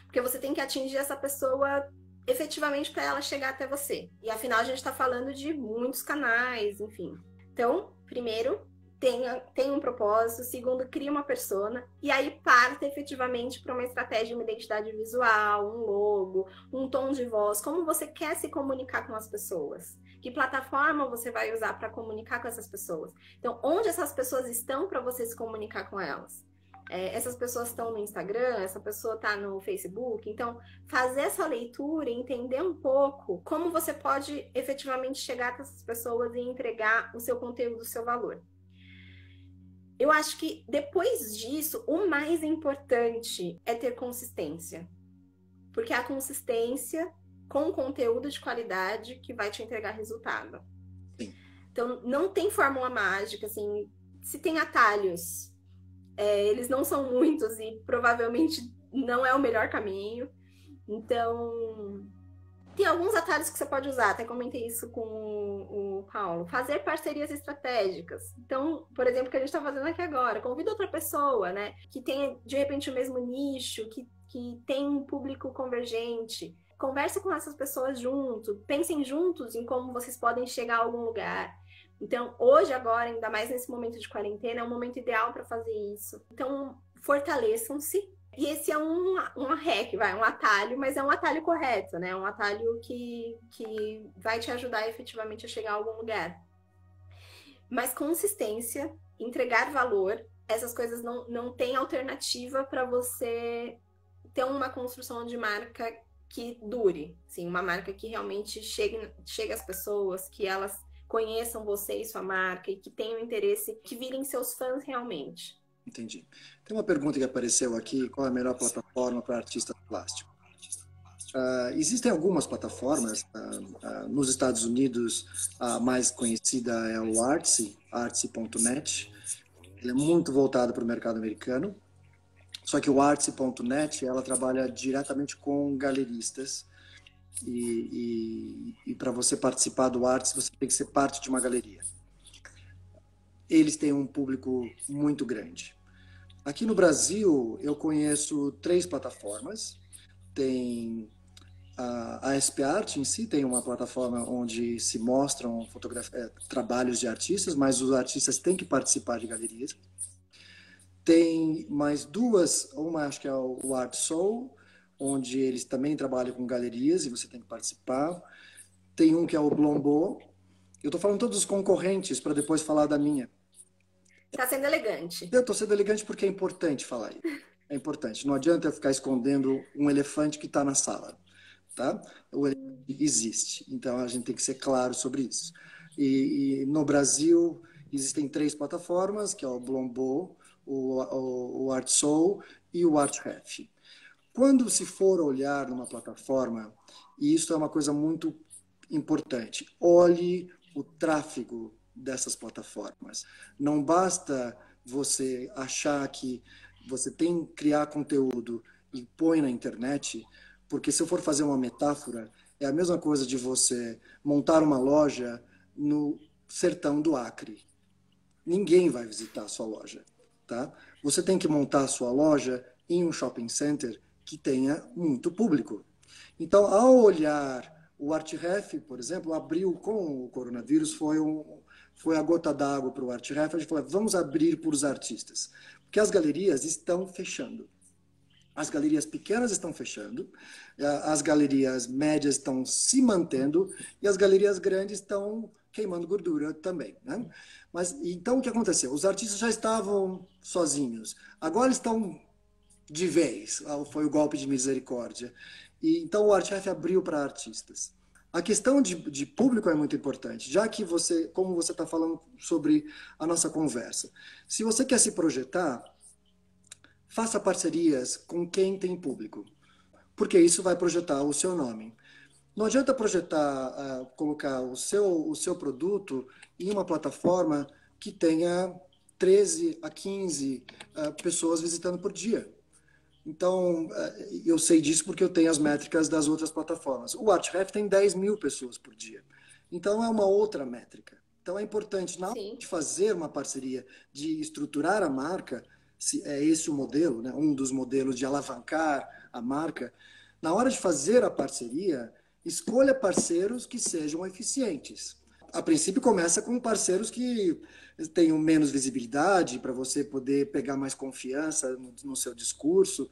Porque você tem que atingir essa pessoa efetivamente para ela chegar até você. E afinal a gente está falando de muitos canais, enfim. Então, primeiro, tenha, tenha um propósito, segundo, cria uma persona, e aí parta efetivamente para uma estratégia, uma identidade visual, um logo, um tom de voz, como você quer se comunicar com as pessoas. Que plataforma você vai usar para comunicar com essas pessoas? Então, onde essas pessoas estão para você se comunicar com elas? É, essas pessoas estão no Instagram, essa pessoa está no Facebook. Então, fazer essa leitura e entender um pouco como você pode efetivamente chegar a essas pessoas e entregar o seu conteúdo, o seu valor. Eu acho que depois disso, o mais importante é ter consistência. Porque é a consistência com conteúdo de qualidade que vai te entregar resultado. Sim. Então, não tem fórmula mágica, assim, se tem atalhos, é, eles não são muitos e provavelmente não é o melhor caminho. Então, Tem alguns atalhos que você pode usar, até comentei isso com o, Paulo. Fazer parcerias estratégicas. Então, por exemplo, o que a gente está fazendo aqui agora, convida outra pessoa, né? Que tenha, de repente, o mesmo nicho, que, que tem um público convergente. Converse com essas pessoas junto, pensem juntos em como vocês podem chegar a algum lugar. Então, hoje, agora, ainda mais nesse momento de quarentena, é um momento ideal para fazer isso. Então, fortaleçam-se e esse é um, um hack, vai, um atalho, mas é um atalho correto, né? Um atalho que, que vai te ajudar efetivamente a chegar a algum lugar. Mas consistência, entregar valor, essas coisas não, não tem alternativa para você ter uma construção de marca que dure, sim, uma marca que realmente chegue, chegue às pessoas, que elas conheçam você e sua marca e que tenham interesse, que virem seus fãs realmente. Entendi. Tem uma pergunta que apareceu aqui: qual é a melhor plataforma para artista plástico? Uh, existem algumas plataformas. Uh, uh, nos Estados Unidos, a mais conhecida é o Artsy, artsy.net. Ele é muito voltado para o mercado americano. Só que o Artsy.net, ela trabalha diretamente com galeristas. E, e, e para você participar do Artsy, você tem que ser parte de uma galeria eles têm um público muito grande. Aqui no Brasil, eu conheço três plataformas. Tem a, a SP Art em si, tem uma plataforma onde se mostram é, trabalhos de artistas, mas os artistas têm que participar de galerias. Tem mais duas, uma acho que é o Art Soul, onde eles também trabalham com galerias e você tem que participar. Tem um que é o Blombo. Eu estou falando todos os concorrentes para depois falar da minha. Está sendo elegante. Eu estou sendo elegante porque é importante falar isso. É importante. Não adianta eu ficar escondendo um elefante que está na sala. Tá? O elefante existe. Então a gente tem que ser claro sobre isso. E, e no Brasil existem três plataformas, que é o Blombo, o, o, o ArtSoul e o ArtRef. Quando se for olhar numa plataforma, e isso é uma coisa muito importante, olhe o tráfego dessas plataformas. Não basta você achar que você tem que criar conteúdo e põe na internet, porque se eu for fazer uma metáfora, é a mesma coisa de você montar uma loja no sertão do Acre. Ninguém vai visitar a sua loja, tá? Você tem que montar a sua loja em um shopping center que tenha muito público. Então, ao olhar o ArtRef, por exemplo, abriu com o coronavírus, foi um, foi a gota d'água para o Art gente falou, vamos abrir para os artistas. Porque as galerias estão fechando. As galerias pequenas estão fechando, as galerias médias estão se mantendo e as galerias grandes estão queimando gordura também. Né? Mas então o que aconteceu? Os artistas já estavam sozinhos, agora estão de vez. Ah, foi o golpe de misericórdia. E então o ArtRef abriu para artistas. A questão de, de, público é muito importante, já que você, como você está falando sobre a nossa conversa, se você quer se projetar, faça parcerias com quem tem público, porque isso vai projetar o seu nome. Não adianta projetar, uh, colocar o seu, o seu produto em uma plataforma que tenha 13 a 15 uh, ah, pessoas visitando por dia. Então, eh, eu sei disso porque eu tenho as métricas das outras plataformas. O Artref tem 10 mil pessoas por dia. Então, é uma outra métrica. Então, é importante, na hora de fazer uma parceria, de estruturar a marca, se é esse o modelo, né? um dos modelos de alavancar a marca, na hora de fazer a parceria, escolha parceiros que sejam eficientes. A princípio, começa com parceiros que tenham menos visibilidade, para você poder pegar mais confiança no, no seu discurso.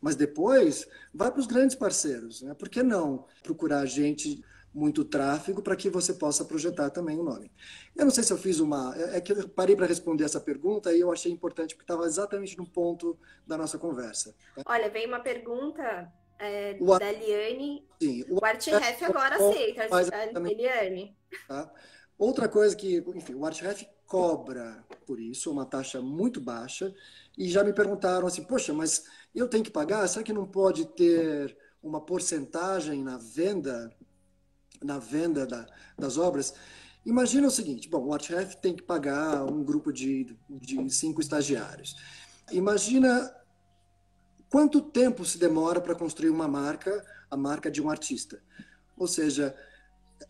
Mas depois, vai para os grandes parceiros. Né? Por que não procurar gente muito tráfego para que você possa projetar também o nome. Eu não sei se eu fiz uma. É, é que eu parei para responder essa pergunta e eu achei importante porque estava exatamente no ponto da nossa conversa. Olha, vem uma pergunta é, o da Eliane. Sim, o, o ArtRef agora aceita, a Eliane. Tá? Outra coisa que, enfim, o ArtRef cobra por isso, uma taxa muito baixa, e já me perguntaram assim, poxa, mas eu tenho que pagar? Será que não pode ter uma porcentagem na venda, na venda da, das obras? Imagina o seguinte, bom, o ArtRef tem que pagar um grupo de, de cinco estagiários. Imagina quanto tempo se demora para construir uma marca, a marca de um artista. Ou seja,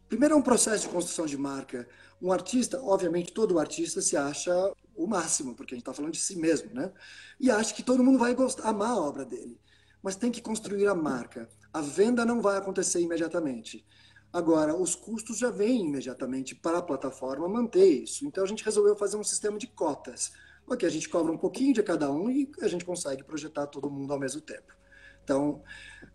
primeiro é um processo de construção de marca. Um artista, obviamente, todo artista se acha o máximo, porque a gente está falando de si mesmo, né? E acha que todo mundo vai gostar, amar a obra dele. Mas tem que construir a marca. A venda não vai acontecer imediatamente. Agora, os custos já vêm imediatamente para a plataforma manter isso. Então, a gente resolveu fazer um sistema de cotas. Ok, a gente cobra um pouquinho de cada um e a gente consegue projetar todo mundo ao mesmo tempo. Então,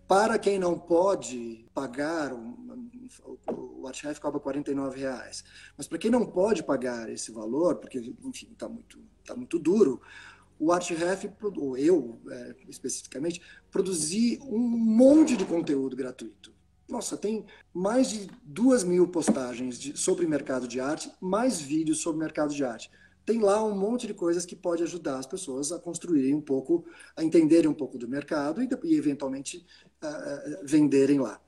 para quem não pode pagar, o ArtRef cobra 49 reais. Mas para quem não pode pagar esse valor, porque, enfim, está muito, tá muito duro, o ArtRef, ou eu é, especificamente, produzi um monte de conteúdo gratuito. Nossa, tem mais de duas mil postagens de, sobre mercado de arte, mais vídeos sobre mercado de arte. Tem lá um monte de coisas que pode ajudar as pessoas a construírem um pouco, a entenderem um pouco do mercado e, e eventualmente, uh, venderem lá.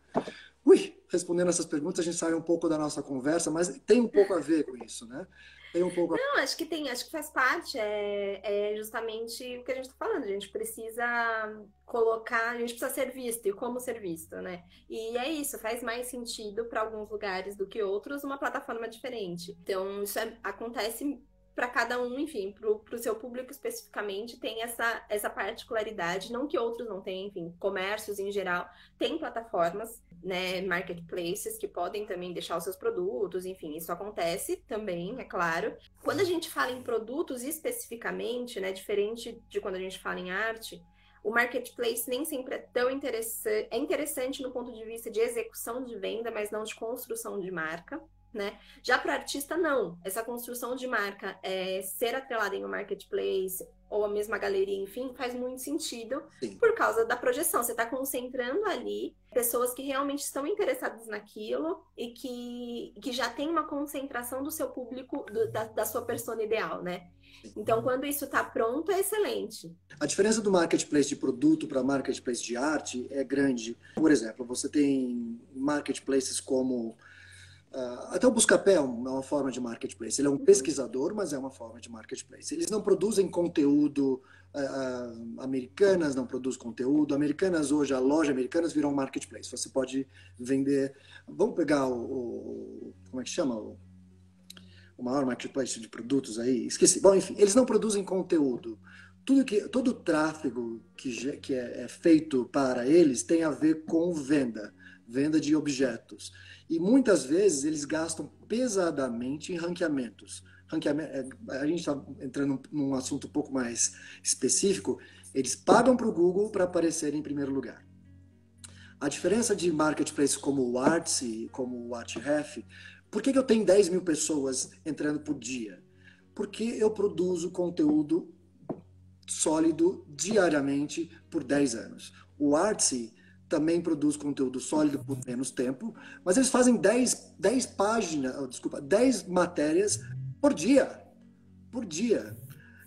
Ui, respondendo essas perguntas, a gente sai um pouco da nossa conversa, mas tem um pouco a ver com isso, né? Tem um pouco. Não, acho que tem, acho que faz parte. É, é justamente o que a gente está falando. A gente precisa colocar, a gente precisa ser visto e como ser visto, né? E é isso, faz mais sentido para alguns lugares do que outros uma plataforma diferente. Então, isso é, acontece para cada um, enfim, para o seu público especificamente, tem essa, essa particularidade, não que outros não tenham, enfim, comércios em geral, tem plataformas, né, marketplaces que podem também deixar os seus produtos, enfim, isso acontece também, é claro. Quando a gente fala em produtos especificamente, né, diferente de quando a gente fala em arte, o marketplace nem sempre é tão interessante, é interessante no ponto de vista de execução de venda, mas não de construção de marca né? Já para o artista, não. Essa construção de marca, é, ser atrelada em um marketplace ou a mesma galeria, enfim, faz muito sentido Sim. por causa da projeção. Você está concentrando ali pessoas que realmente estão interessadas naquilo e que, que já tem uma concentração do seu público, do, da, da sua persona ideal, né? Então, quando isso está pronto, é excelente. A diferença do marketplace de produto para marketplace de arte é grande. Por exemplo, você tem marketplaces como até o Buscapé é uma forma de marketplace. Ele é um uhum. pesquisador, mas é uma forma de marketplace. Eles não produzem conteúdo. Uh, uh, americanas não produzem conteúdo. Americanas hoje, a loja Americanas virou um marketplace. Você pode vender. Vamos pegar o, o como é que chama o, o maior marketplace de produtos aí? Esqueci. Bom, enfim, eles não produzem conteúdo. Tudo que todo o tráfego que, que é, é feito para eles tem a ver com venda, venda de objetos. E muitas vezes eles gastam pesadamente em ranqueamentos. Ranqueamento, é, a gente está entrando num assunto um pouco mais específico. Eles pagam para o Google para aparecer em primeiro lugar. A diferença de marketplace como o Artsy, como o Artref, por que, que eu tenho 10 mil pessoas entrando por dia? Porque eu produzo conteúdo sólido diariamente por 10 anos. O Artsy também produz conteúdo sólido por menos tempo, mas eles fazem 10, 10 páginas, oh, desculpa, 10 matérias por dia. Por dia.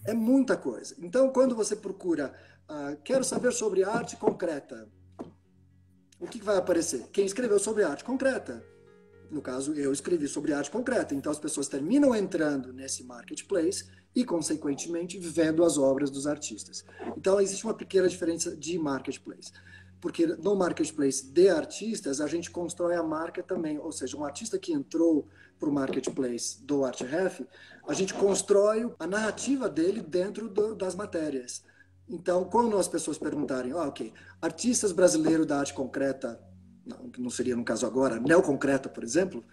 É muita coisa. Então, quando você procura, uh, quero saber sobre arte concreta, o que vai aparecer? Quem escreveu sobre arte concreta. No caso, eu escrevi sobre arte concreta. Então, as pessoas terminam entrando nesse marketplace e, consequentemente, vendo as obras dos artistas. Então, existe uma pequena diferença de marketplace porque no marketplace de artistas a gente constrói a marca também, ou seja, um artista que entrou para o marketplace do ArtRef, a gente constrói a narrativa dele dentro do, das matérias. Então, quando as pessoas perguntarem, ah, ok, artistas brasileiros da arte concreta, não, não seria no caso agora, neoconcreta, por exemplo,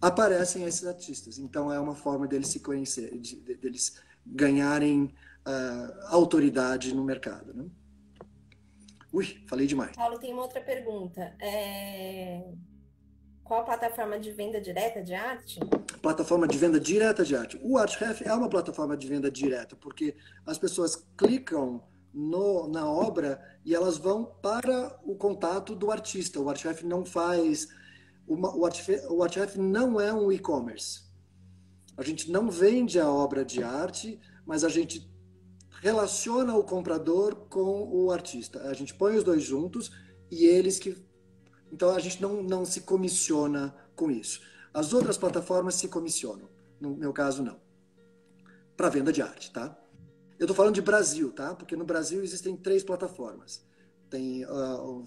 aparecem esses artistas. Então, é uma forma deles se conhecer, de, de, deles ganharem uh, autoridade no mercado. Né? Ui, falei demais. Paulo, tem uma outra pergunta. É... Qual a plataforma de venda direta de arte? Plataforma de venda direta de arte. O ArtRef é uma plataforma de venda direta, porque as pessoas clicam no, na obra e elas vão para o contato do artista. O ArtRef não faz. Uma, o, ArtRef, o ArtRef não é um e-commerce. A gente não vende a obra de arte, mas a gente relaciona o comprador com o artista. A gente põe os dois juntos e eles que. Então a gente não, não se comissiona com isso. As outras plataformas se comissionam. No meu caso, não. Para venda de arte, tá? Eu estou falando de Brasil, tá? Porque no Brasil existem três plataformas. Tem uh,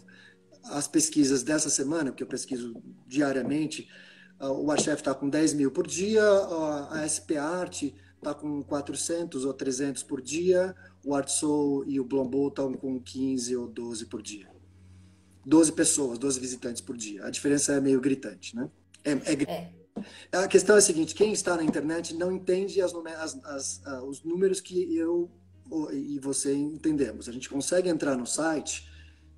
as pesquisas dessa semana, porque eu pesquiso diariamente, o Achef está com 10 mil por dia, a SP Art está com 400 ou 300 por dia, o ArtSoul e o Blombo estão com 15 ou 12 por dia. 12 pessoas, 12 visitantes por dia. A diferença é meio gritante, né? É, é, é. A questão é a seguinte: quem está na internet não entende as, as, as, os números que eu e você entendemos. A gente consegue entrar no site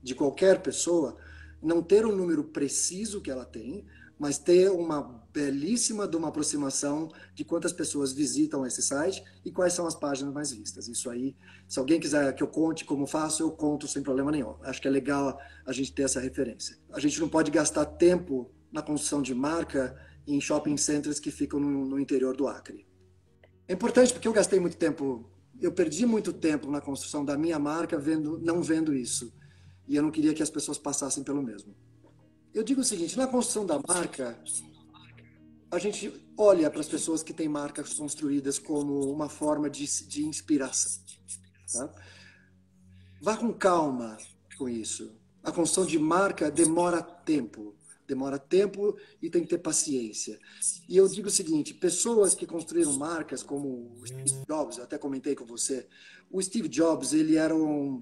de qualquer pessoa, não ter um número preciso que ela tem, mas ter uma belíssima de uma aproximação de quantas pessoas visitam esse site e quais são as páginas mais vistas. Isso aí, se alguém quiser que eu conte como faço, eu conto sem problema nenhum. Acho que é legal a gente ter essa referência. A gente não pode gastar tempo na construção de marca em shopping centers que ficam no, no interior do Acre. É importante porque eu gastei muito tempo, eu perdi muito tempo na construção da minha marca vendo, não vendo isso. E eu não queria que as pessoas passassem pelo mesmo. Eu digo o seguinte, na construção da marca, a gente olha para as pessoas que têm marcas construídas como uma forma de, de inspiração. Tá? Vá com calma com isso. A construção de marca demora tempo. Demora tempo e tem que ter paciência. E eu digo o seguinte: pessoas que construíram marcas como o Steve Jobs, eu até comentei com você, o Steve Jobs ele era um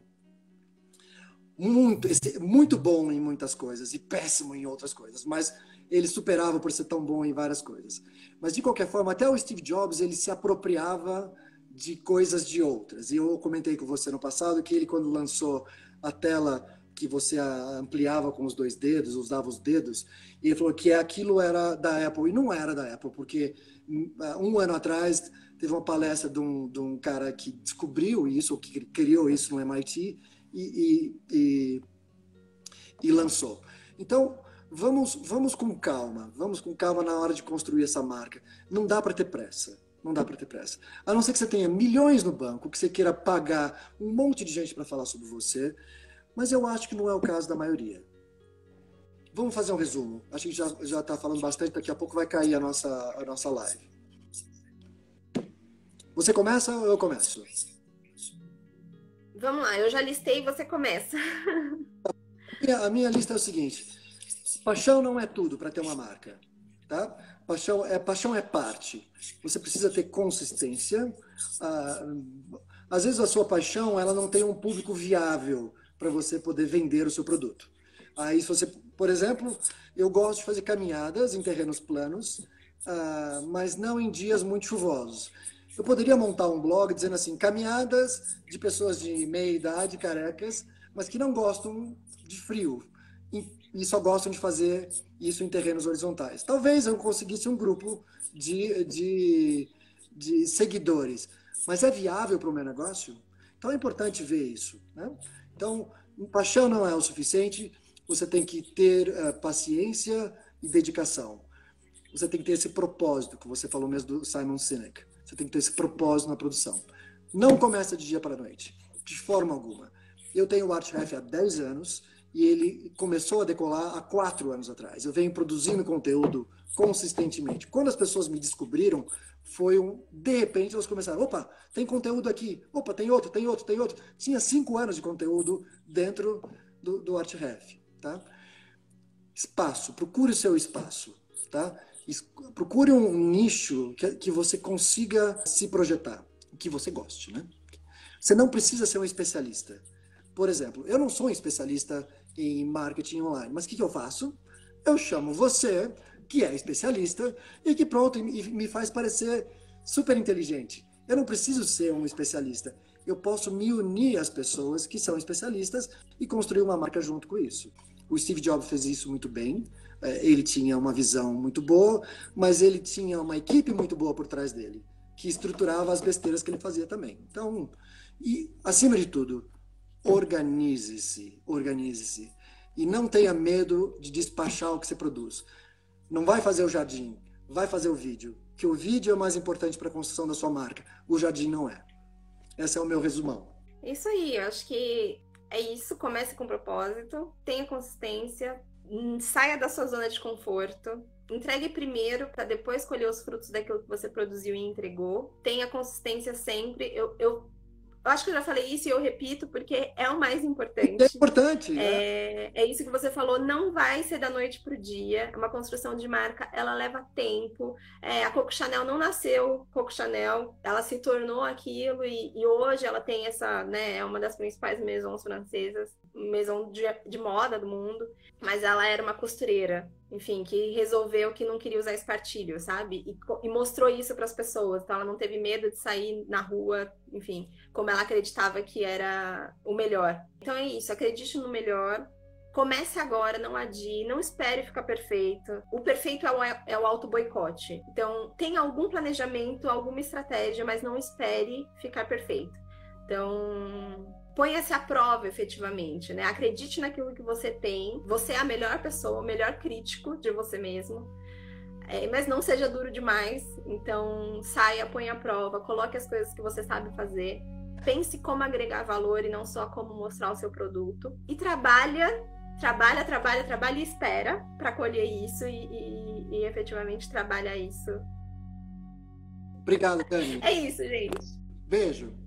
muito, muito bom em muitas coisas e péssimo em outras coisas, mas ele superava por ser tão bom em várias coisas. Mas de qualquer forma, até o Steve Jobs ele se apropriava de coisas de outras. E eu comentei com você no passado que ele quando lançou a tela que você ampliava com os dois dedos, usava os dedos, e ele falou que aquilo era da Apple e não era da Apple, porque um ano atrás teve uma palestra de um, de um cara que descobriu isso, que criou isso no MIT, e, e, e, lançou. Então, vamos, vamos com calma, vamos com calma na hora de construir essa marca. Não dá para ter pressa. Não dá para ter pressa. A não ser que você tenha milhões no banco, que você queira pagar um monte de gente para falar sobre você, mas eu acho que não é o caso da maioria. Vamos fazer um resumo. Acho que já está falando bastante, daqui a pouco vai cair a nossa, a nossa live. Você começa ou eu começo? Vamos lá, eu já listei e você começa. A minha lista é o seguinte: paixão não é tudo para ter uma marca, tá? Paixão é paixão é parte. Você precisa ter consistência. Ah, às vezes a sua paixão ela não tem um público viável para você poder vender o seu produto. Aí se você, por exemplo, eu gosto de fazer caminhadas em terrenos planos, ah, mas não em dias muito chuvosos. Eu poderia montar um blog dizendo assim, caminhadas de pessoas de meia idade, carecas, mas que não gostam de frio e só gostam de fazer isso em terrenos horizontais. Talvez eu conseguisse um grupo de, de, de seguidores, mas é viável para o meu negócio? Então é importante ver isso. Né? Então, paixão não é o suficiente, você tem que ter uh, paciência e dedicação. Você tem que ter esse propósito, que você falou mesmo do Simon Sinek. Você tem que ter esse propósito na produção. Não começa de dia para noite, de forma alguma. Eu tenho o ArtRef há 10 anos e ele começou a decolar há 4 anos atrás. Eu venho produzindo conteúdo consistentemente. Quando as pessoas me descobriram, foi um. De repente, elas começaram: opa, tem conteúdo aqui, opa, tem outro, tem outro, tem outro. Tinha 5 anos de conteúdo dentro do, do ArtRef. Tá? Espaço, procure o seu espaço. Tá? Procure um nicho que, que você consiga se projetar, que você goste, né? Você não precisa ser um especialista. Por exemplo, eu não sou um especialista em marketing online, mas o que, que eu faço? Eu chamo você, que é especialista, e que pronto, e me faz parecer super inteligente. Eu não preciso ser um especialista. Eu posso me unir às pessoas que são especialistas e construir uma marca junto com isso. O Steve Jobs fez isso muito bem. É, ele tinha uma visão muito boa, mas ele tinha uma equipe muito boa por trás dele, que estruturava as besteiras que ele fazia também. Então, e acima de tudo, organize-se, organize-se. E não tenha medo de despachar o que você produz. Não vai fazer o jardim, vai fazer o vídeo. Que o vídeo é o mais importante para a construção da sua marca. O jardim não é. Esse é o meu resumão. Isso aí, acho que é isso. Comece com propósito, tenha consistência, Hum, saia da sua zona de conforto, entregue primeiro para depois colher os frutos daquilo que você produziu e entregou. Tenha consistência sempre. Eu, eu eu acho que eu já falei isso e eu repito porque é o mais importante. É importante. É, é isso que você falou, não vai ser da noite para o dia. É uma construção de marca, ela leva tempo. É, a Coco Chanel não nasceu Coco Chanel, ela se tornou aquilo e, e hoje ela tem essa, né, é uma das principais maisons francesas maison de, de moda do mundo, mas ela era uma costureira, enfim, que resolveu que não queria usar espartilho, sabe? E, e mostrou isso para as pessoas. Então ela não teve medo de sair na rua, enfim, como ela acreditava que era o melhor. Então é isso, acredite no melhor. Comece agora, não adie, não espere ficar perfeito. O perfeito é o, é o auto-boicote. Então, tenha algum planejamento, alguma estratégia, mas não espere ficar perfeito. Então, ponha-se à prova efetivamente, né? Acredite naquilo que você tem. Você é a melhor pessoa, o melhor crítico de você mesmo. É, mas não seja duro demais. Então, saia, ponha à prova, coloque as coisas que você sabe fazer. Pense como agregar valor e não só como mostrar o seu produto. E trabalha, trabalha, trabalha, trabalha e espera para colher isso e, e, e efetivamente trabalha isso. Obrigado, Dani. É isso, gente. Beijo.